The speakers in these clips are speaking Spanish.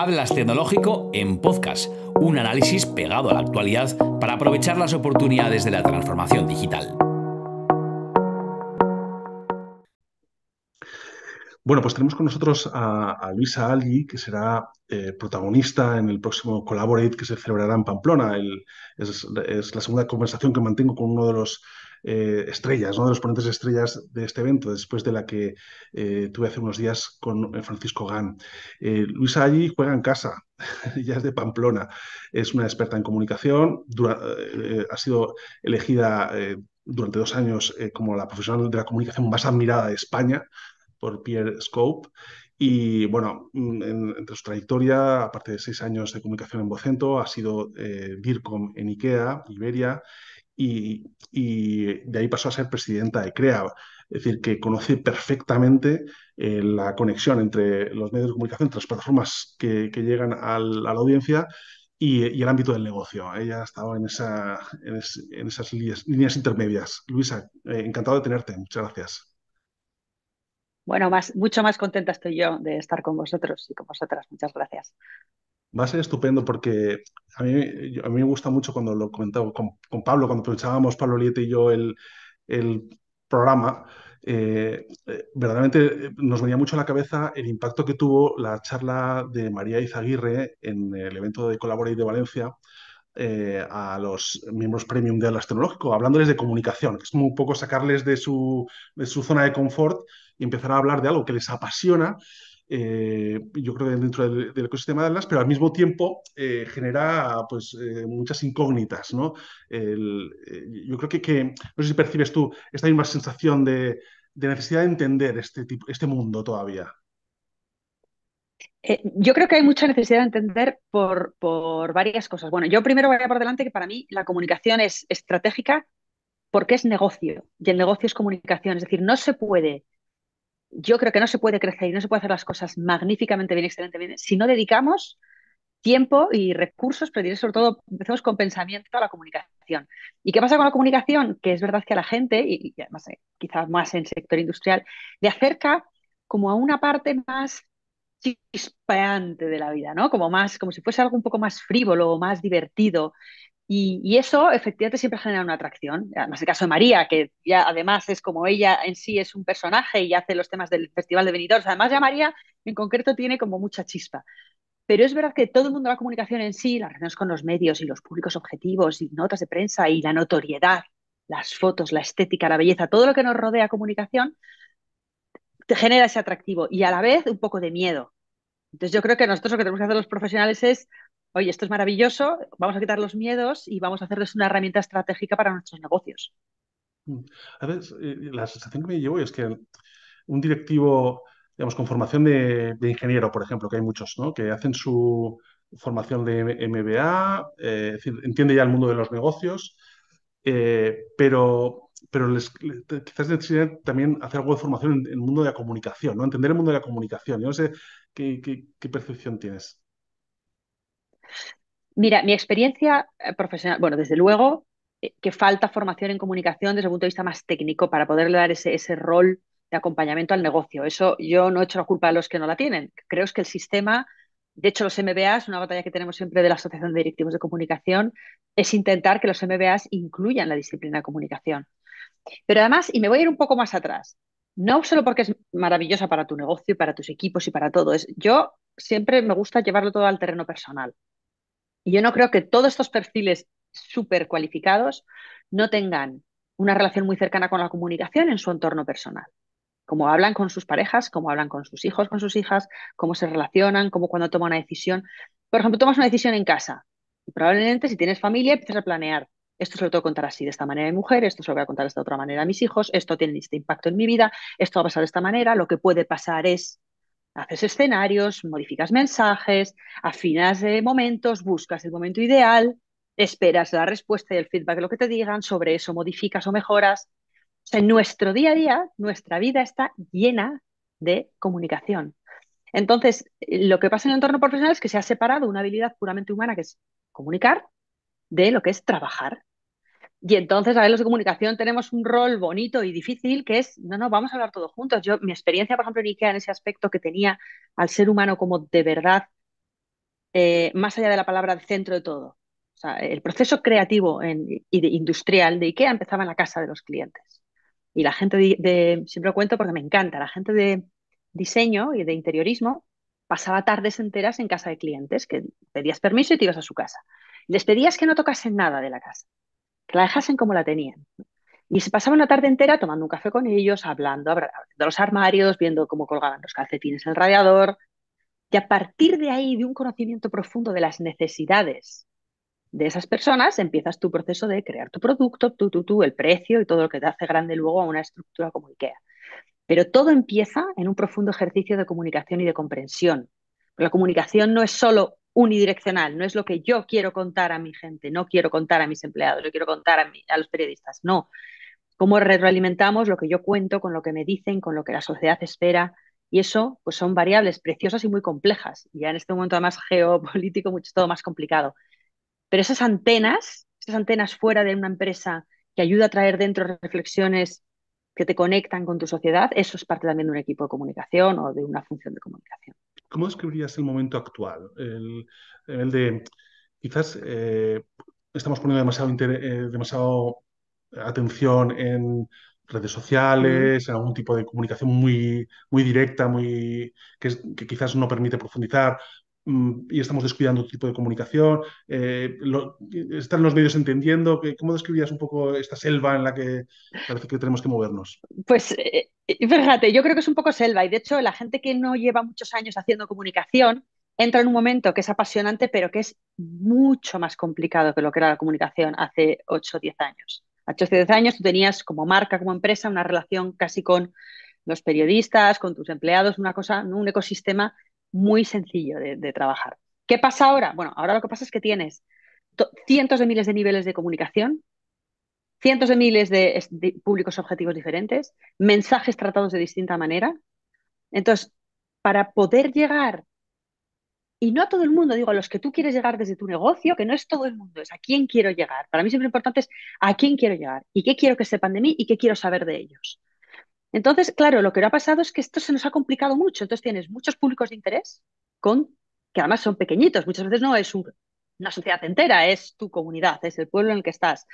Hablas Tecnológico en podcast, un análisis pegado a la actualidad para aprovechar las oportunidades de la transformación digital. Bueno, pues tenemos con nosotros a, Luisa Algi, que será eh, protagonista en el próximo Collaborate que se celebrará en Pamplona. es, la segunda conversación que mantengo con uno de los eh, estrellas, ¿no? de los ponentes estrellas de este evento, después de la que eh, tuve hace unos días con Francisco Gan. Luisa Algi juega en casa, ya es de Pamplona, es una experta en comunicación, ha sido elegida durante dos años como la profesional de la comunicación más admirada de España por Pierre Scope. Y bueno, mm, entre su trayectoria, aparte de seis años de comunicación en Vocento, ha sido eh, DIRCOM en IKEA, Iberia, y, de ahí pasó a ser presidenta de CREA. Es decir, que conoce perfectamente eh, la conexión entre los medios de comunicación, entre las plataformas que, llegan a la audiencia y, el ámbito del negocio. Ella ha estado en, esa, en, esas líneas, intermedias. Luisa, eh, encantado de tenerte. Muchas gracias. Bueno, más, mucho más contenta estoy yo de estar con vosotros y con vosotras. Muchas gracias. Va a ser estupendo porque a mí, a mí me gusta mucho cuando lo comentaba con, Pablo, cuando pensábamos Pablo Liete y yo el, el programa, eh, eh, verdaderamente nos venía mucho a la cabeza el impacto que tuvo la charla de María Izaguirre en el evento de Collaborate de Valencia, eh, a los miembros premium de Atlas Tecnológico, hablándoles de comunicación, que es un poco sacarles de su, de su zona de confort y empezar a hablar de algo que les apasiona. Eh, yo creo que dentro del, ecosistema de Atlas, pero al mismo tiempo eh, genera pues, muchas incógnitas. ¿no? yo creo que, no sé si percibes tú esta misma sensación de, necesidad de entender este, tipo, este mundo todavía. Eh, yo creo que hay mucha necesidad de entender por, por varias cosas. Bueno, yo primero voy a por delante que para mí la comunicación es estratégica porque es negocio y el negocio es comunicación. Es decir, no se puede, yo creo que no se puede crecer y no se puede hacer las cosas magníficamente bien, excelentemente bien, si no dedicamos tiempo y recursos, pero sobre todo empezamos con pensamiento a la comunicación. ¿Y qué pasa con la comunicación? Que es verdad que a la gente, y, además eh, quizás más en el sector industrial, le acerca como a una parte más chispeante de la vida, ¿no? Como más, como si fuese algo un poco más frívolo o más divertido. Y, eso efectivamente siempre genera una atracción. Además, el caso de María, que ya además es como ella en sí es un personaje y hace los temas del Festival de Benidorm. Además, ya María en concreto tiene como mucha chispa. Pero es verdad que todo el mundo la comunicación en sí, las relaciones con los medios y los públicos objetivos y notas de prensa y la notoriedad, las fotos, la estética, la belleza, todo lo que nos rodea comunicación, te genera ese atractivo y a la vez un poco de miedo. Entonces yo creo que nosotros lo que tenemos que hacer los profesionales es, oye, esto es maravilloso, vamos a quitar los miedos y vamos a hacerles una herramienta estratégica para nuestros negocios. Mm. A ver, eh, la sensación que me llevo es que un directivo, digamos, con formación de, ingeniero, por ejemplo, que hay muchos, ¿no? Que hacen su formación de MBA, eh, entiende ya el mundo de los negocios, eh, pero pero les, quizás necesitan también hacer algo de formación en, el mundo de la comunicación, ¿no? Entender el mundo de la comunicación. Yo no sé qué, percepción tienes. Mira, mi experiencia eh, profesional, bueno, desde luego eh, que falta formación en comunicación desde el punto de vista más técnico para poderle dar ese, ese rol de acompañamiento al negocio. Eso yo no he hecho la culpa a los que no la tienen. Creo que el sistema de hecho, los MBAs, una batalla que tenemos siempre de la Asociación de Directivos de Comunicación, es intentar que los MBAs incluyan la disciplina de comunicación. Pero además, y me voy a ir un poco más atrás, no solo porque es maravillosa para tu negocio, para tus equipos y para todo, es, yo siempre me gusta llevarlo todo al terreno personal. Y yo no creo que todos estos perfiles súper cualificados no tengan una relación muy cercana con la comunicación en su entorno personal. Cómo hablan con sus parejas, cómo hablan con sus hijos, con sus hijas, cómo se relacionan, cómo cuando toman una decisión. Por ejemplo, tomas una decisión en casa y probablemente si tienes familia empiezas a planear esto se lo tengo que contar así de esta manera a mi mujer, esto se lo voy a contar de esta otra manera a mis hijos, esto tiene este impacto en mi vida, esto va a pasar de esta manera, lo que puede pasar es haces escenarios, modificas mensajes, afinas momentos, buscas el momento ideal, esperas la respuesta y el feedback de lo que te digan, sobre eso modificas o mejoras. en nuestro día a día, nuestra vida está llena de comunicación. Entonces, lo que pasa en el entorno profesional es que se ha separado una habilidad puramente humana, que es comunicar, de lo que es trabajar. Y entonces, a ver, los de comunicación tenemos un rol bonito y difícil que es, no, no, vamos a hablar todos juntos. Yo, mi experiencia, por ejemplo, en IKEA, en ese aspecto que tenía al ser humano como de verdad eh, más allá de la palabra de centro de todo. O sea, el proceso creativo y industrial de IKEA empezaba en la casa de los clientes. Y la gente de, siempre lo cuento porque me encanta, la gente de diseño y de interiorismo pasaba tardes enteras en casa de clientes, que pedías permiso y te ibas a su casa. Les pedías que no tocasen nada de la casa, que la dejasen como la tenían. Y se pasaba una tarde entera tomando un café con ellos, hablando, de los armarios, viendo cómo colgaban los calcetines en el radiador. Y a partir de ahí, de un conocimiento profundo de las necesidades de esas personas empiezas tu proceso de crear tu producto, tú, tú, tú, el precio y todo lo que te hace grande luego a una estructura como IKEA. Pero todo empieza en un profundo ejercicio de comunicación y de comprensión. La comunicación no es solo unidireccional, no es lo que yo quiero contar a mi gente, no quiero contar a mis empleados, yo quiero contar a, a los periodistas, no. Cómo retroalimentamos lo que yo cuento con lo que me dicen, con lo que la sociedad espera, y eso pues son variables preciosas y muy complejas. Ya en este momento además geopolítico mucho todo más complicado. Pero esas antenas, esas antenas fuera de una empresa que ayuda a traer dentro reflexiones que te conectan con tu sociedad, eso es parte también de un equipo de comunicación o de una función de comunicación. ¿Cómo describirías el momento actual? El, el de, quizás eh, estamos poniendo demasiado, eh, demasiado atención en redes sociales, en algún tipo de comunicación muy, muy directa, muy, que, que, quizás no permite profundizar. Mm, y estamos descuidando otro tipo de comunicación. Eh, están los medios entendiendo. Que, ¿Cómo describirías un poco esta selva en la que parece que tenemos que movernos? Pues eh, fíjate, yo creo que es un poco selva y de hecho la gente que no lleva muchos años haciendo comunicación entra en un momento que es apasionante, pero que es mucho más complicado que lo que era la comunicación hace 8 o 10 años. Hace 8 o 10 años tú tenías como marca, como empresa, una relación casi con los periodistas, con tus empleados, una cosa, un ecosistema muy sencillo de, trabajar. ¿Qué pasa ahora? Bueno, ahora lo que pasa es que tienes cientos de miles de niveles de comunicación, cientos de miles de, públicos objetivos diferentes, mensajes tratados de distinta manera. Entonces, para poder llegar, y no a todo el mundo, digo, a los que tú quieres llegar desde tu negocio, que no es todo el mundo, es a quién quiero llegar. Para mí siempre importante es a quién quiero llegar y qué quiero que sepan de mí y qué quiero saber de ellos. Entonces, claro, lo que ha pasado es que esto se nos ha complicado mucho. Entonces tienes muchos públicos de interés con que además son pequeñitos. Muchas veces no es una sociedad entera, es tu comunidad, es el pueblo en el que estás,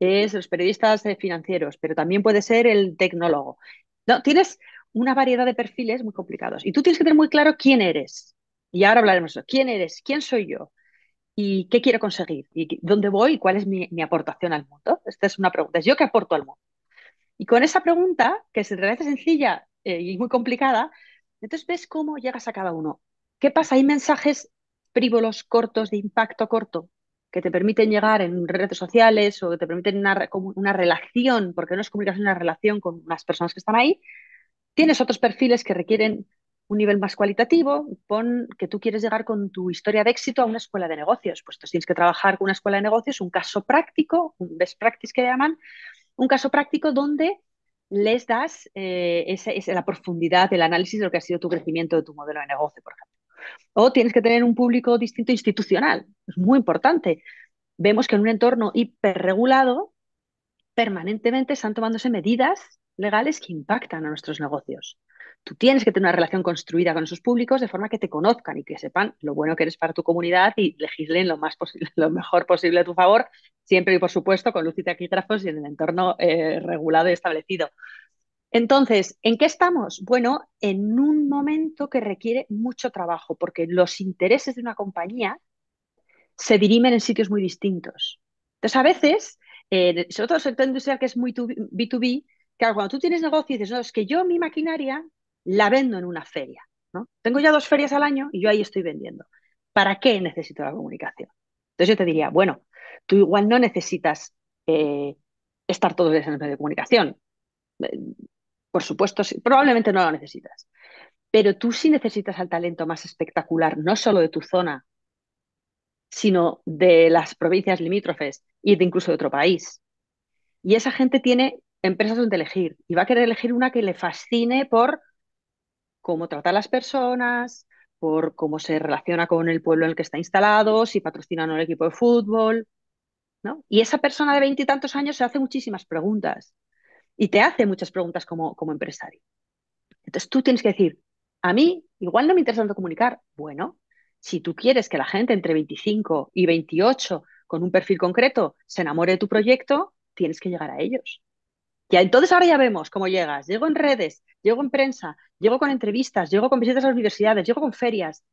es los periodistas financieros, pero también puede ser el tecnólogo. No, tienes una variedad de perfiles muy complicados y tú tienes que tener muy claro quién eres. Y ahora hablaremos de eso. ¿Quién eres? ¿Quién soy yo? ¿Y qué quiero conseguir? ¿Y dónde voy? ¿Y cuál es mi, mi aportación al mundo? Esta es una pregunta. ¿Es yo qué aporto al mundo? Y con esa pregunta, que se realidad sencilla eh, y muy complicada, entonces ves cómo llegas a cada uno. ¿Qué pasa? Hay mensajes frívolos, cortos, de impacto corto, que te permiten llegar en redes sociales o que te permiten una, una relación, porque no es comunicación, una relación con las personas que están ahí. Tienes otros perfiles que requieren un nivel más cualitativo, pon que tú quieres llegar con tu historia de éxito a una escuela de negocios. Pues tú tienes que trabajar con una escuela de negocios, un caso práctico, un best practice que llaman, un caso práctico donde les das eh, la profundidad del análisis de lo que ha sido tu crecimiento de tu modelo de negocio, por ejemplo. O tienes que tener un público distinto institucional, es muy importante. Vemos que en un entorno hiperregulado, permanentemente están tomándose medidas legales que impactan a nuestros negocios. Tú tienes que tener una relación construida con esos públicos de forma que te conozcan y que sepan lo bueno que eres para tu comunidad y legislen lo, más lo mejor posible a tu favor, siempre y por supuesto con luz y taquígrafos y en el entorno eh, regulado y establecido. Entonces, ¿en qué estamos? Bueno, en un momento que requiere mucho trabajo, porque los intereses de una compañía se dirimen en sitios muy distintos. Entonces, a veces, sobre todo en el sector industrial que es muy B2B, claro, cuando tú tienes negocio y dices, no, es que yo mi maquinaria la vendo en una feria. ¿no? Tengo ya dos ferias al año y yo ahí estoy vendiendo. ¿Para qué necesito la comunicación? Entonces yo te diría, bueno, tú igual no necesitas eh, estar todos los días en el medio de comunicación. Eh, por supuesto, probablemente no lo necesitas. Pero tú sí necesitas al talento más espectacular, no solo de tu zona, sino de las provincias limítrofes y de incluso de otro país. Y esa gente tiene empresas donde elegir y va a querer elegir una que le fascine por cómo trata a las personas, por cómo se relaciona con el pueblo en el que está instalado, si patrocina o no el equipo de fútbol. ¿no? Y esa persona de veintitantos años se hace muchísimas preguntas y te hace muchas preguntas como, como empresario. Entonces tú tienes que decir, a mí igual no me interesa tanto comunicar. Bueno, Si tú quieres que la gente entre 25 y 28 con un perfil concreto se enamore de tu proyecto, tienes que llegar a ellos. Ya, entonces ahora ya vemos cómo llegas. Llego en redes, llego en prensa, llego con entrevistas, llego con visitas a las universidades, llego con ferias.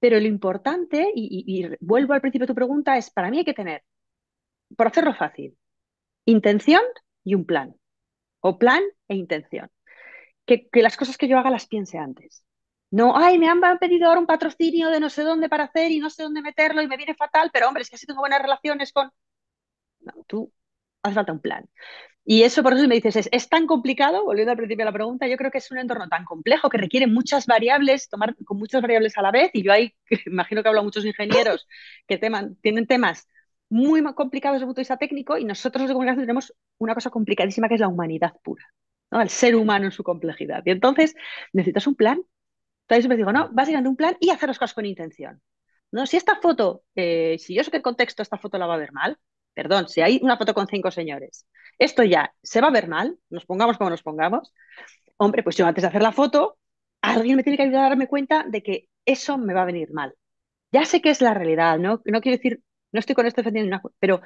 Pero lo importante, y, vuelvo al principio de tu pregunta, es para mí hay que tener, por hacerlo fácil, intención y un plan. O plan e intención. Que, que, las cosas que yo haga las piense antes. No, ay, me han pedido ahora un patrocinio de no sé dónde para hacer y no sé dónde meterlo y me viene fatal, pero hombre, es que si tengo buenas relaciones con... No, tú hace falta un plan. Y eso por eso me dices, es, tan complicado, volviendo al principio de la pregunta, yo creo que es un entorno tan complejo que requiere muchas variables, tomar con muchas variables a la vez, y yo ahí imagino que hablo a muchos ingenieros que tienen temas muy complicados desde el punto de vista técnico y nosotros de comunicación tenemos una cosa complicadísima que es la humanidad pura, el ser humano en su complejidad. Y entonces necesitas un plan. Entonces siempre digo, no, básicamente un plan y hacer las cosas con intención. ¿no? Si esta foto, eh, si yo sé que el contexto esta foto la va a ver mal, perdón, si hay una foto con cinco señores, esto ya se va a ver mal, nos pongamos como nos pongamos, hombre, pues yo antes de hacer la foto, alguien me tiene que ayudar a darme cuenta de que eso me va a venir mal. Ya sé que es la realidad, ¿no? No quiero decir no estoy con esto defendiendo una pero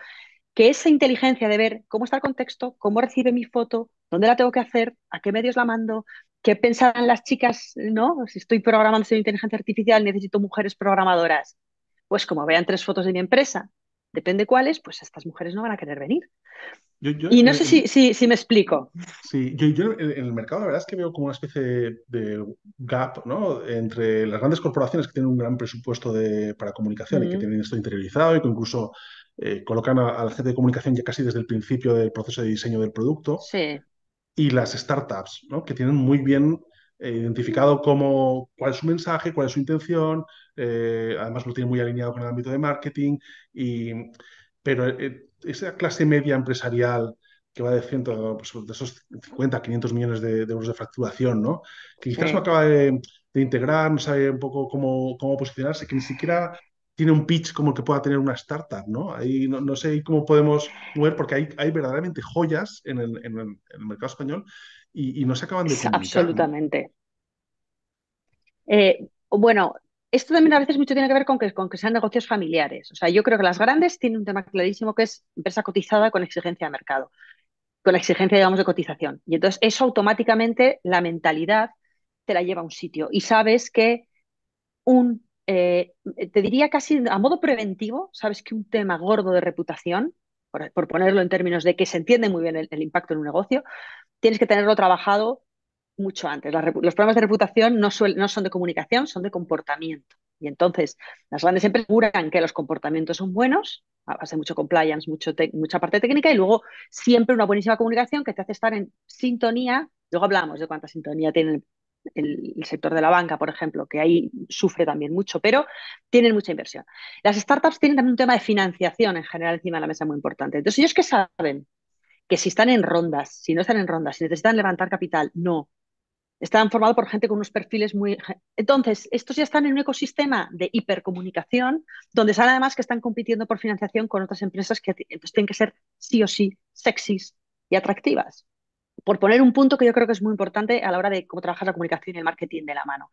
que esa inteligencia de ver cómo está el contexto, cómo recibe mi foto, dónde la tengo que hacer, a qué medios la mando, qué pensarán las chicas, ¿no? Si estoy programando sin inteligencia artificial, necesito mujeres programadoras. Pues como vean tres fotos de mi empresa, depende cuáles, pues estas mujeres no van a querer venir. y no sé si, si, si, me explico. Sí, yo, yo, en el mercado la verdad es que veo como una especie de, gap ¿no? entre las grandes corporaciones que tienen un gran presupuesto de, para comunicación y que tienen esto interiorizado y que incluso eh, colocan a, la gente de comunicación ya casi desde el principio del proceso de diseño del producto. Sí. Y las startups, ¿no? que tienen muy bien identificado cómo, cuál es su mensaje, cuál es su intención, eh, además lo tienen muy alineado con el ámbito de marketing, y, pero esa clase media empresarial que va de, ciento, pues, de esos 50, 500 millones de, euros de facturación, ¿no? que quizás no acaba de, integrar, no sabe un poco cómo, cómo posicionarse, que ni siquiera tiene un pitch como el que pueda tener una startup, ¿no? Ahí no, no sé cómo podemos mover, porque hay, hay verdaderamente joyas en el, en el, mercado español y, y, no se acaban de comunicar, Absolutamente. Eh, bueno, esto también a veces mucho tiene que ver con que, con que sean negocios familiares. O sea, yo creo que las grandes tienen un tema clarísimo que es empresa cotizada con exigencia de mercado, con exigencia, digamos, de cotización. Y entonces eso automáticamente, la mentalidad te la lleva a un sitio. Y sabes que un, eh, te diría casi a modo preventivo, sabes que un tema gordo de reputación, por, ponerlo en términos de que se entiende muy bien el impacto en un negocio, tienes que tenerlo trabajado mucho antes. los problemas de reputación no, son de comunicación, son de comportamiento. Y entonces las grandes empresas aseguran que los comportamientos son buenos, a base de mucho compliance, mucha parte técnica, y luego siempre una buenísima comunicación que te hace estar en sintonía. Luego hablamos de cuánta sintonía tiene el, el, sector de la banca, por ejemplo, que ahí sufre también mucho, pero tienen mucha inversión. Las startups tienen también un tema de financiación en general encima de la mesa muy importante. Entonces, ellos que saben que si están en rondas, si no están en rondas, si necesitan levantar capital, no, están formados por gente con unos perfiles muy... Entonces, estos ya están en un ecosistema de hipercomunicación, donde saben además que están compitiendo por financiación con otras empresas que entonces tienen que ser sí o sí sexys y atractivas. Por poner un punto que yo creo que es muy importante a la hora de cómo trabajar la comunicación y el marketing de la mano.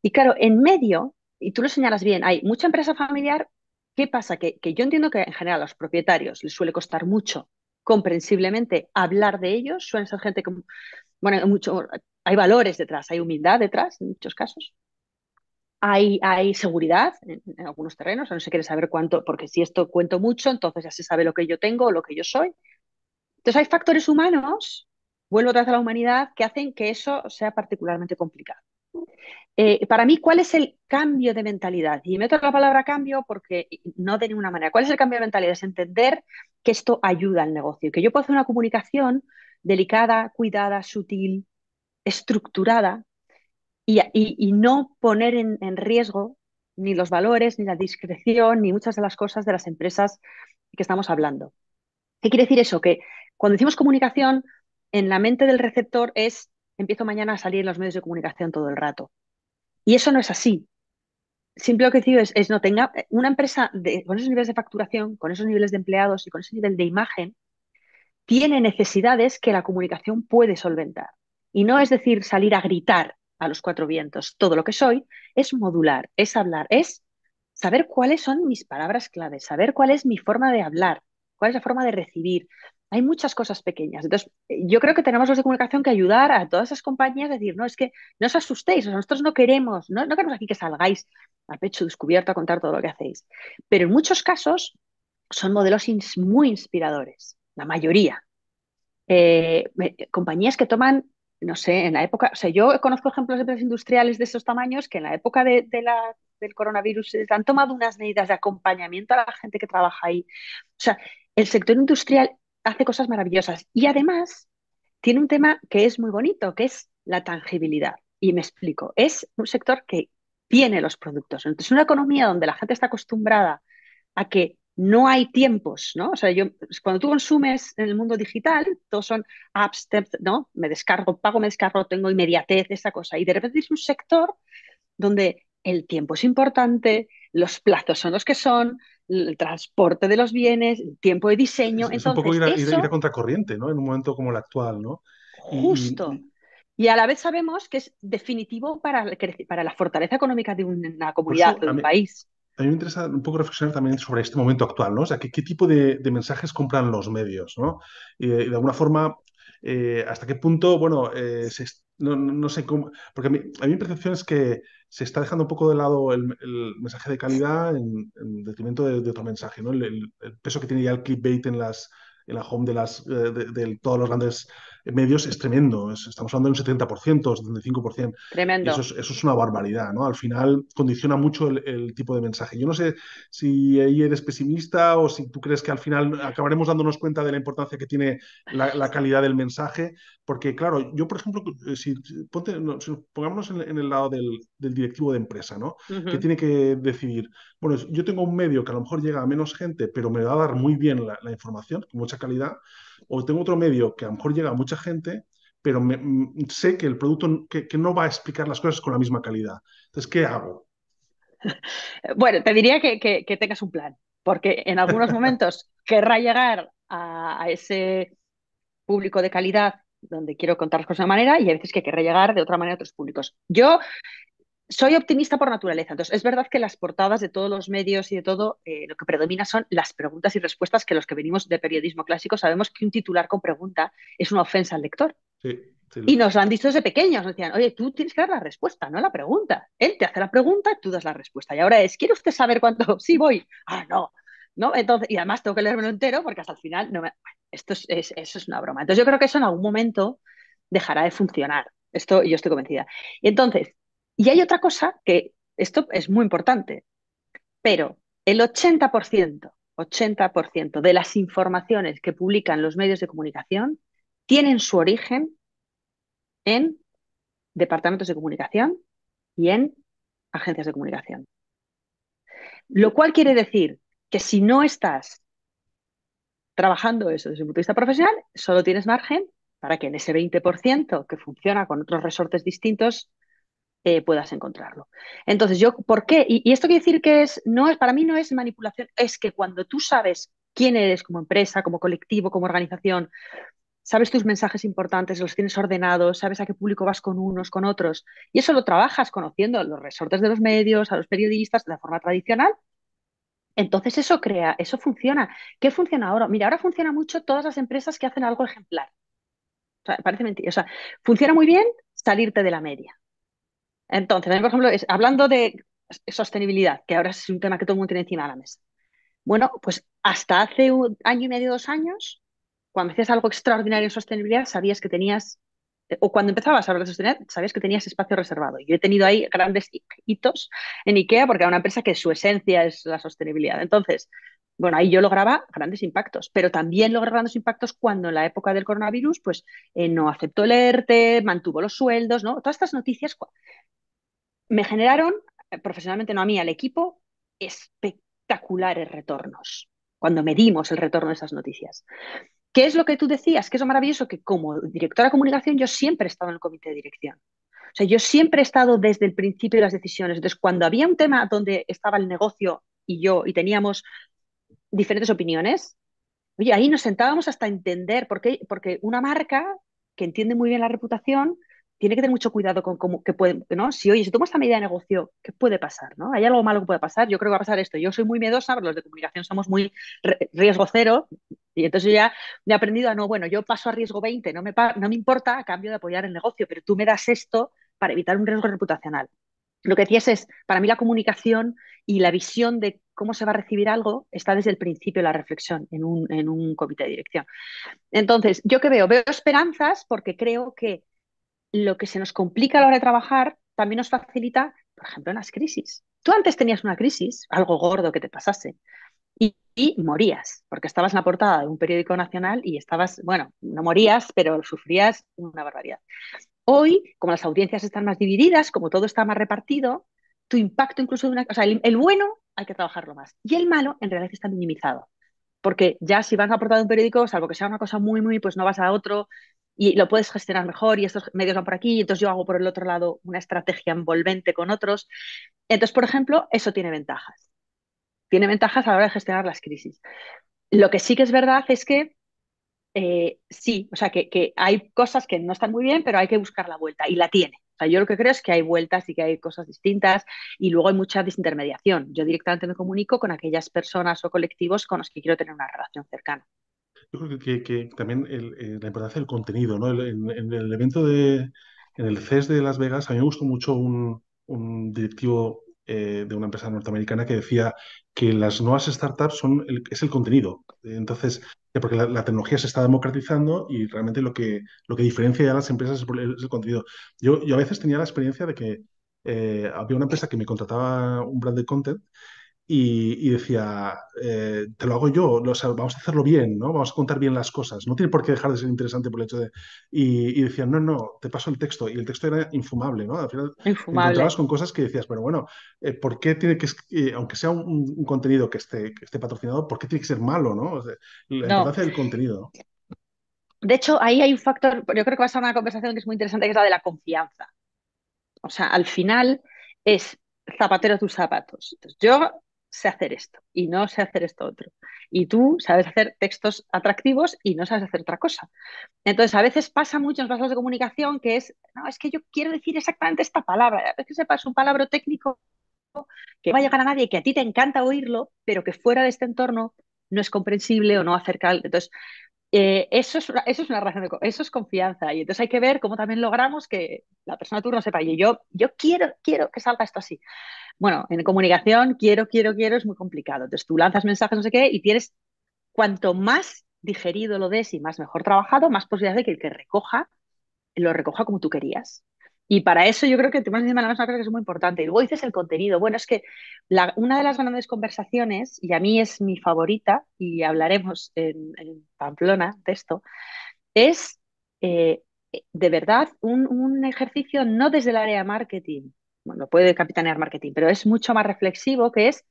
Y claro, en medio, y tú lo señalas bien, hay mucha empresa familiar. ¿Qué pasa? Que, que yo entiendo que en general a los propietarios les suele costar mucho comprensiblemente hablar de ellos, suelen ser gente como bueno, mucho, hay valores detrás, hay humildad detrás en muchos casos. Hay, hay seguridad en, algunos terrenos, no se quiere saber cuánto, porque si esto cuento mucho, entonces ya se sabe lo que yo tengo o lo que yo soy. Entonces hay factores humanos, vuelvo vez a la humanidad, que hacen que eso sea particularmente complicado. Eh, para mí, ¿cuál es el cambio de mentalidad? Y meto la palabra cambio porque no de ninguna manera. ¿Cuál es el cambio de mentalidad? Es entender que esto ayuda al negocio, que yo puedo hacer una comunicación delicada, cuidada, sutil, estructurada y, no poner en, riesgo ni los valores, ni la discreción, ni muchas de las cosas de las empresas que estamos hablando. ¿Qué quiere decir eso? Que cuando decimos comunicación, en la mente del receptor es empiezo mañana a salir en los medios de comunicación todo el rato. Y eso no es así. Simple lo que digo es, es no tenga una empresa con esos niveles de facturación, con esos niveles de empleados y con ese nivel de imagen, tiene necesidades que la comunicación puede solventar. Y no es decir salir a gritar a los cuatro vientos todo lo que soy, es modular, es hablar, es saber cuáles son mis palabras claves, saber cuál es mi forma de hablar, cuál es la forma de recibir. Hay muchas cosas pequeñas. Entonces, yo creo que tenemos los de comunicación que ayudar a todas esas compañías a decir, no, es que no os asustéis, nosotros no queremos, no, queremos aquí que salgáis a pecho descubierto a contar todo lo que hacéis. Pero en muchos casos son modelos muy inspiradores, la mayoría. Eh, compañías que toman, no sé, en la época, o sea, yo conozco ejemplos de empresas industriales de esos tamaños que en la época de, la, del coronavirus han tomado unas medidas de acompañamiento a la gente que trabaja ahí. O sea, el sector industrial hace cosas maravillosas y además tiene un tema que es muy bonito, que es la tangibilidad. Y me explico, es un sector que tiene los productos. Entonces, una economía donde la gente está acostumbrada a que no hay tiempos, ¿no? O sea, yo, cuando tú consumes en el mundo digital, todos son apps, ¿no? Me descargo, pago, me descargo, tengo inmediatez, esa cosa. Y de repente es un sector donde el tiempo es importante, los plazos son los que son, el transporte de los bienes, el tiempo de diseño. Es, un poco ir a, contracorriente, ¿no? En un momento como el actual, ¿no? Justo. Y, a la vez sabemos que es definitivo para, para la fortaleza económica de una comunidad, de un país a mí me interesa un poco reflexionar también sobre este momento actual, ¿no? O sea, qué, qué tipo de, mensajes compran los medios, ¿no? Y, de alguna forma, eh, hasta qué punto, bueno, eh, no, sé cómo, porque a mí, a mi percepción es que se está dejando un poco de lado el, mensaje de calidad en, detrimento de, otro mensaje, ¿no? El, peso que tiene ya el clickbait en las en la home de, las, eh, de todos los grandes medios es tremendo. estamos hablando de un 70%, 75%. Tremendo. Eso es, eso es, una barbaridad, ¿no? Al final condiciona mucho el, tipo de mensaje. Yo no sé si ahí eres pesimista o si tú crees que al final acabaremos dándonos cuenta de la importancia que tiene la, calidad del mensaje, porque claro, yo por ejemplo, eh, si, ponte, pongámonos en, el lado del, directivo de empresa, ¿no? Que tiene que decidir, bueno, yo tengo un medio que a lo mejor llega a menos gente, pero me va a dar muy bien la, la información, con mucha calidad o tengo otro medio que a lo mejor llega a mucha gente, pero mm, sé que el producto que, no va a explicar las cosas con la misma calidad. Entonces, ¿qué hago? Bueno, te diría que, tengas un plan, porque en algunos momentos querrá llegar a, ese público de calidad donde quiero contar las cosas de una manera y a veces que querrá llegar de otra manera a otros públicos. Yo soy optimista por naturaleza. Entonces, es verdad que las portadas de todos los medios y de todo, eh, lo que predomina son las preguntas y respuestas que los que venimos de periodismo clásico sabemos que un titular con pregunta es una ofensa al lector. Y nos lo han dicho desde pequeños, nos decían, oye, tú tienes que dar la respuesta, no la pregunta. Él te hace la pregunta tú das la respuesta. Y ahora es, ¿quiere usted saber cuánto? Sí, voy. Ah, no. ¿No? Entonces, y además tengo que leérmelo entero porque hasta el final no me... esto es, eso es una broma. Entonces yo creo que eso en algún momento dejará de funcionar. Esto yo estoy convencida. Y entonces, y hay otra cosa que esto es muy importante, pero el 80%, 80% de las informaciones que publican los medios de comunicación tienen su origen en departamentos de comunicación y en agencias de comunicación. Lo cual quiere decir que si no estás trabajando eso desde un punto de vista profesional, solo tienes margen para que en ese 20% que funciona con otros resortes distintos eh, puedas encontrarlo. Entonces, yo, ¿por qué? Y, esto quiere decir que es, no es, para mí no es manipulación, es que cuando tú sabes quién eres como empresa, como colectivo, como organización, sabes tus mensajes importantes, los tienes ordenados, sabes a qué público vas con unos, con otros, y eso lo trabajas conociendo los resortes de los medios, a los periodistas de la forma tradicional. Entonces eso crea, eso funciona. ¿Qué funciona ahora? Mira, ahora funciona mucho todas las empresas que hacen algo ejemplar. O sea, parece mentira. O sea, funciona muy bien salirte de la media. Entonces, por ejemplo, hablando de sostenibilidad, que ahora es un tema que todo el mundo tiene encima de la mesa. Bueno, pues hasta hace un año y medio, dos años, cuando hacías algo extraordinario en sostenibilidad, sabías que tenías, o cuando empezabas a hablar de sostenibilidad, sabías que tenías espacio reservado. Yo he tenido ahí grandes hitos en IKEA porque era una empresa que su esencia es la sostenibilidad. Entonces, bueno, ahí yo lograba grandes impactos, pero también logré grandes impactos cuando en la época del coronavirus, pues eh, no aceptó el ERTE, mantuvo los sueldos, ¿no? Todas estas noticias me generaron, eh, profesionalmente no a mí, al equipo, espectaculares retornos, cuando medimos el retorno de esas noticias. ¿Qué es lo que tú decías? Que es lo maravilloso que como directora de comunicación yo siempre he estado en el comité de dirección. O sea, yo siempre he estado desde el principio de las decisiones. Entonces, cuando había un tema donde estaba el negocio y yo y teníamos diferentes opiniones, oye, ahí nos sentábamos hasta entender, por qué, porque una marca que entiende muy bien la reputación tiene que tener mucho cuidado con cómo que puede, ¿no? Si oye, si tomo esta medida de negocio, ¿qué puede pasar? ¿no? ¿Hay algo malo que puede pasar? Yo creo que va a pasar esto. Yo soy muy miedosa, pero los de comunicación somos muy riesgo cero, y entonces yo ya he aprendido a no, bueno, yo paso a riesgo 20, no me, no me importa a cambio de apoyar el negocio, pero tú me das esto para evitar un riesgo reputacional. Lo que decías es, para mí la comunicación y la visión de cómo se va a recibir algo está desde el principio de la reflexión en un, en un comité de dirección. Entonces, ¿yo qué veo? Veo esperanzas porque creo que lo que se nos complica a la hora de trabajar también nos facilita, por ejemplo, las crisis. Tú antes tenías una crisis, algo gordo que te pasase, y, morías, porque estabas en la portada de un periódico nacional y estabas, bueno, no morías, pero sufrías una barbaridad. Hoy, como las audiencias están más divididas, como todo está más repartido, tu impacto incluso de una... O sea, el, bueno hay que trabajarlo más y el malo en realidad está minimizado. Porque ya si vas a portada de un periódico, salvo que sea una cosa muy, muy, pues no vas a otro, y lo puedes gestionar mejor y estos medios van por aquí, y entonces yo hago por el otro lado una estrategia envolvente con otros. Entonces, por ejemplo, eso tiene ventajas. Tiene ventajas a la hora de gestionar las crisis. Lo que sí que es verdad es que eh, sí, o sea, que, que, hay cosas que no están muy bien, pero hay que buscar la vuelta y la tiene. O sea, yo lo que creo es que hay vueltas y que hay cosas distintas y luego hay mucha desintermediación. Yo directamente me comunico con aquellas personas o colectivos con los que quiero tener una relación cercana. Yo creo que, también eh, la importancia del contenido, ¿no? En, el evento de, en el CES de Las Vegas, a mí me gustó mucho un, directivo eh, de una empresa norteamericana que decía que las nuevas startups son es el contenido. Entonces, porque la, tecnología se está democratizando y realmente lo que, lo que diferencia a las empresas es, el contenido. Yo, yo a veces tenía la experiencia de que eh, había una empresa que me contrataba un brand de content y, decía, eh, te lo hago yo, vamos a hacerlo bien, ¿no? Vamos a contar bien las cosas. No tiene por qué dejar de ser interesante por el hecho de... Y, y decían, no, no, te paso el texto. Y el texto era infumable, ¿no? Al final infumable. encontrabas con cosas que decías, pero bueno, eh, ¿por qué tiene que, eh, aunque sea un, contenido que esté, que esté patrocinado, ¿por qué tiene que ser malo, ¿no? la importancia del contenido. De hecho, ahí hay un factor, yo creo que va a ser una conversación que es muy interesante, que es la de la confianza. O sea, al final es zapatero tus zapatos. Entonces, yo sé hacer esto y no sé hacer esto otro. Y tú sabes hacer textos atractivos y no sabes hacer otra cosa. Entonces, a veces pasa mucho en los pasos de comunicación que es, no, es que yo quiero decir exactamente esta palabra. Es que sepas un palabra técnico que no va a llegar a nadie, que a ti te encanta oírlo, pero que fuera de este entorno no es comprensible o no acerca. Entonces, eh, eso, es, eso es una razón, de, eso es confianza. Y entonces hay que ver cómo también logramos que la persona tú no sepa. Y yo, yo quiero, quiero que salga esto así. Bueno, en comunicación, quiero, quiero, quiero, es muy complicado. Entonces tú lanzas mensajes, no sé qué, y tienes, cuanto más digerido lo des y más mejor trabajado, más posibilidad de que el que recoja, lo recoja como tú querías. Y para eso yo creo que temas de es una cosa que es muy importante. Y luego dices el contenido. Bueno, es que una de las grandes conversaciones, y a mí es mi favorita, y hablaremos en, Pamplona de esto, es eh, de verdad un, un, ejercicio no desde el área de marketing, bueno, puede capitanear marketing, pero es mucho más reflexivo, que es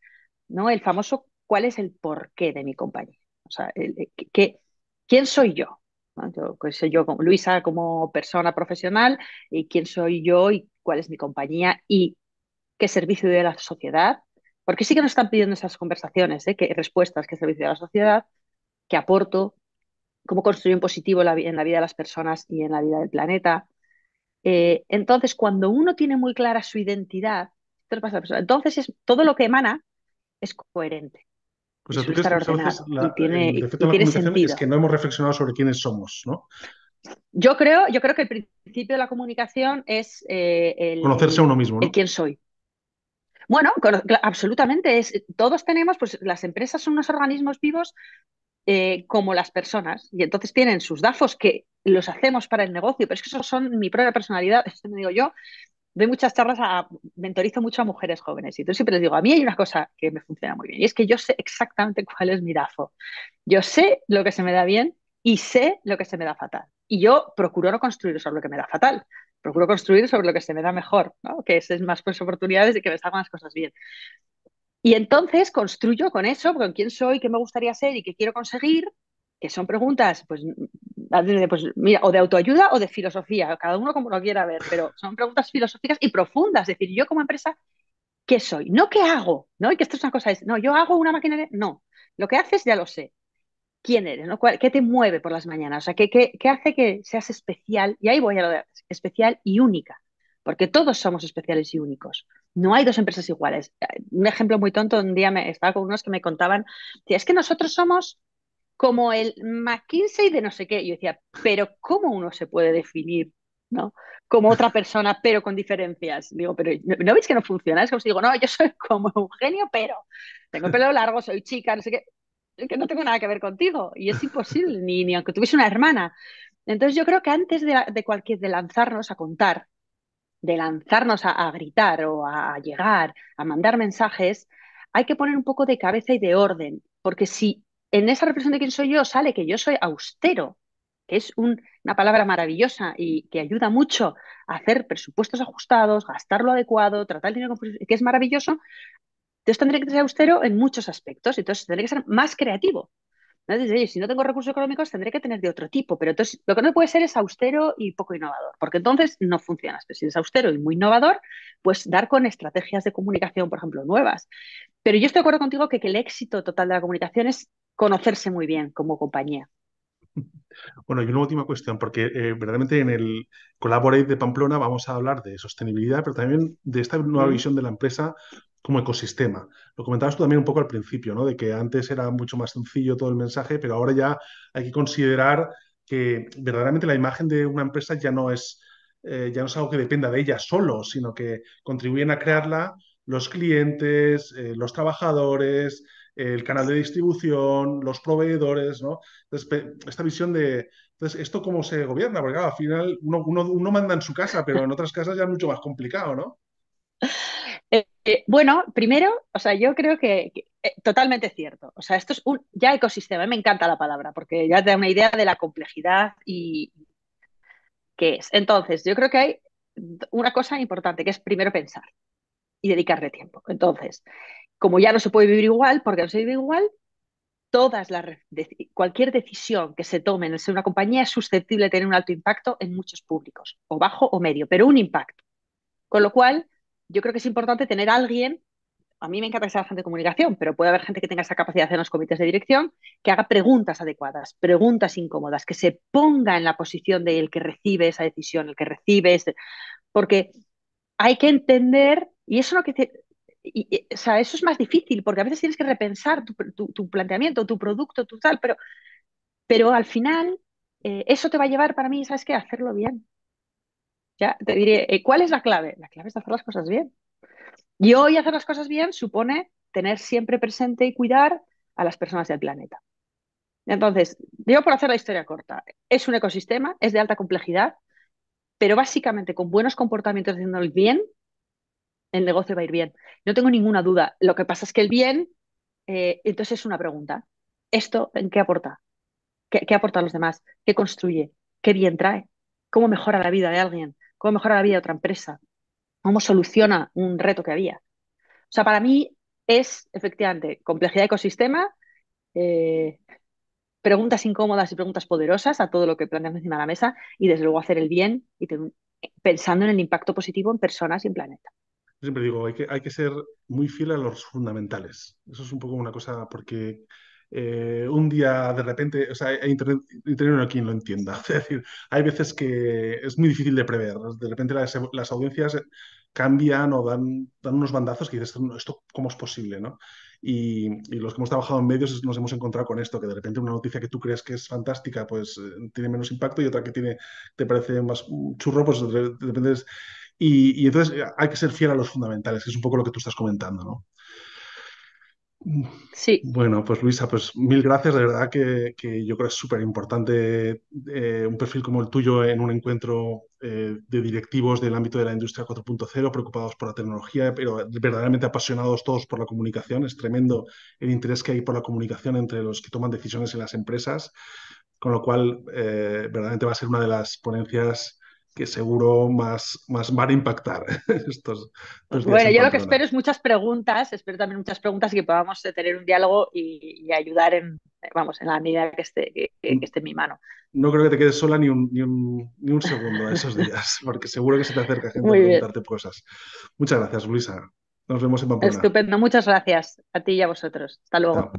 ¿no? el famoso cuál es el porqué de mi compañía. O sea, ¿quién soy yo? Yo, soy yo, como Luisa, como persona profesional, y quién soy yo y cuál es mi compañía y qué servicio a la sociedad. Porque sí que nos están pidiendo esas conversaciones, ¿eh? ¿Qué respuestas, qué servicio a la sociedad, qué aporto, cómo construyo un positivo en la vida de las personas y en la vida del planeta. Eh, entonces, cuando uno tiene muy clara su identidad, entonces es, todo lo que emana es coherente. Pues tú crees que tiene, el defecto de la comunicación es que no hemos reflexionado sobre quiénes somos, ¿no? Yo creo, yo creo que el principio de la comunicación es eh, el, conocerse a uno mismo, ¿no? el quién soy. Bueno, absolutamente. Es, todos tenemos, pues las empresas son unos organismos vivos eh, como las personas. Y entonces tienen sus DAFOS que los hacemos para el negocio, pero es que esos son mi propia personalidad. Esto me digo yo. Doy muchas charlas, a, mentorizo mucho a mujeres jóvenes y entonces siempre les digo, a mí hay una cosa que me funciona muy bien y es que yo sé exactamente cuál es mi DAFO. Yo sé lo que se me da bien y sé lo que se me da fatal. Y yo procuro no construir sobre lo que me da fatal, procuro construir sobre lo que se me da mejor, que es más pues, oportunidades de que me salgan las cosas bien. Y entonces construyo con eso, con quién soy, qué me gustaría ser y qué quiero conseguir, que son preguntas, pues, pues, mira, o de autoayuda o de filosofía, cada uno como lo quiera ver, pero son preguntas filosóficas y profundas. Es decir, yo como empresa, ¿qué soy? No qué hago, ¿no? Y que esto es una cosa, es, no, yo hago una máquina. No, lo que haces ya lo sé. quién eres, ¿no? ¿Qué te mueve por las mañanas? O sea, ¿qué, qué, hace que seas especial? Y ahí voy a lo de especial y única, porque todos somos especiales y únicos. No hay dos empresas iguales. Un ejemplo muy tonto, un día me, estaba con unos que me contaban, es que nosotros somos como el McKinsey de no sé qué. Yo decía, pero ¿cómo uno se puede definir ¿no? Como otra persona, pero con diferencias. Digo, pero ¿no veis que no funciona? Es como si digo, no, yo soy como Eugenio, pero tengo pelo largo, soy chica, no sé qué que no tengo nada que ver contigo y es imposible, ni, ni aunque tuviese una hermana. Entonces yo creo que antes de, cualquier, de lanzarnos a contar, de lanzarnos a, gritar o a, llegar, a mandar mensajes, hay que poner un poco de cabeza y de orden, porque si en esa representación de quién soy yo sale que yo soy austero, que es una palabra maravillosa y que ayuda mucho a hacer presupuestos ajustados, gastar lo adecuado, tratar el dinero que es maravilloso, entonces tendré que ser austero en muchos aspectos, entonces tendré que ser más creativo. si no tengo recursos económicos, tendré que tener de otro tipo, pero entonces lo que no puede ser es austero y poco innovador, porque entonces no funciona. Pero si es austero y muy innovador, pues dar con estrategias de comunicación, por ejemplo, nuevas. Pero yo estoy de acuerdo contigo que el éxito total de la comunicación es conocerse muy bien como compañía. Bueno, y una última cuestión, porque eh, verdaderamente en el Collaborate de Pamplona vamos a hablar de sostenibilidad, pero también de esta nueva visión de la empresa como ecosistema. Lo comentabas tú también un poco al principio, ¿no? De que antes era mucho más sencillo todo el mensaje, pero ahora ya hay que considerar que verdaderamente la imagen de una empresa ya no es, eh, ya no es algo que dependa de ella solo, sino que contribuyen a crearla los clientes, eh, los trabajadores, el canal de distribución, los proveedores, ¿no? Entonces, esta visión de, entonces, ¿esto cómo se gobierna? Porque al final uno, manda en su casa, pero en otras casas ya es mucho más complicado, ¿no? Eh, eh, bueno, primero, o sea, yo creo que, eh, totalmente cierto. O sea, esto es un ya ecosistema. Me encanta la palabra porque ya te da una idea de la complejidad y qué es. Entonces, yo creo que hay una cosa importante que es primero pensar y dedicarle tiempo. Entonces, como ya no se puede vivir igual, porque no se vive igual, todas las cualquier decisión que se tome en una compañía es susceptible de tener un alto impacto en muchos públicos, o bajo o medio, pero un impacto. Con lo cual, yo creo que es importante tener a alguien, a mí me encanta que sea gente de comunicación, pero puede haber gente que tenga esa capacidad en los comités de dirección, que haga preguntas adecuadas, preguntas incómodas, que se ponga en la posición del que recibe esa decisión, el que recibe, ese, porque hay que entender, y eso no que y, o sea, eso es más difícil porque a veces tienes que repensar tu, planteamiento, tu producto, tu tal, pero, pero al final eh, eso te va a llevar para mí, ¿sabes qué? Hacerlo bien. Ya te diré, eh, ¿cuál es la clave? La clave es hacer las cosas bien. Y hoy hacer las cosas bien supone tener siempre presente y cuidar a las personas del planeta. Entonces, digo por hacer la historia corta, es un ecosistema, es de alta complejidad, pero básicamente con buenos comportamientos haciendo el bien, el negocio va a ir bien. No tengo ninguna duda. Lo que pasa es que el bien, eh, entonces es una pregunta. ¿Esto en qué aporta? ¿Qué, aporta a los demás? ¿Qué construye? ¿Qué bien trae? ¿Cómo mejora la vida de alguien? ¿Cómo mejora la vida de otra empresa? ¿Cómo soluciona un reto que había? O sea, para mí es efectivamente complejidad de ecosistema, eh, preguntas incómodas y preguntas poderosas a todo lo que planteamos encima de la mesa y desde luego hacer el bien y pensando en el impacto positivo en personas y en planeta siempre digo, hay que, hay que ser muy fiel a los fundamentales. Eso es un poco una cosa, porque eh, un día de repente, o sea, hay Internet, Internet no hay quien lo entienda. Es decir, hay veces que es muy difícil de prever. De repente las, audiencias cambian o dan, dan unos bandazos que dices, ¿esto cómo es posible? ¿no? Y, y, los que hemos trabajado en medios nos hemos encontrado con esto, que de repente una noticia que tú crees que es fantástica, pues eh, tiene menos impacto y otra que tiene, te parece más churro, pues de repente es y, entonces eh, hay que ser fiel a los fundamentales, que es un poco lo que tú estás comentando, ¿no? Sí. Bueno, pues Luisa, pues mil gracias. De verdad que, yo creo que es súper importante eh, un perfil como el tuyo en un encuentro eh, de directivos del ámbito de la industria 4.0, preocupados por la tecnología, pero verdaderamente apasionados todos por la comunicación. Es tremendo el interés que hay por la comunicación entre los que toman decisiones en las empresas, con lo cual verdaderamente va a ser una de las ponencias que seguro más, más van a impactar estos, Bueno, yo lo que espero es muchas preguntas, espero también muchas preguntas y que podamos tener un diálogo y, ayudar en, vamos, en la medida que esté, que, esté en mi mano. No creo que te quedes sola ni un, ni un, ni un segundo esos días, porque seguro que se te acerca gente a preguntarte cosas. Muchas gracias, Luisa. Nos vemos en Pamplona. Estupendo, muchas gracias a ti y a vosotros. Hasta luego.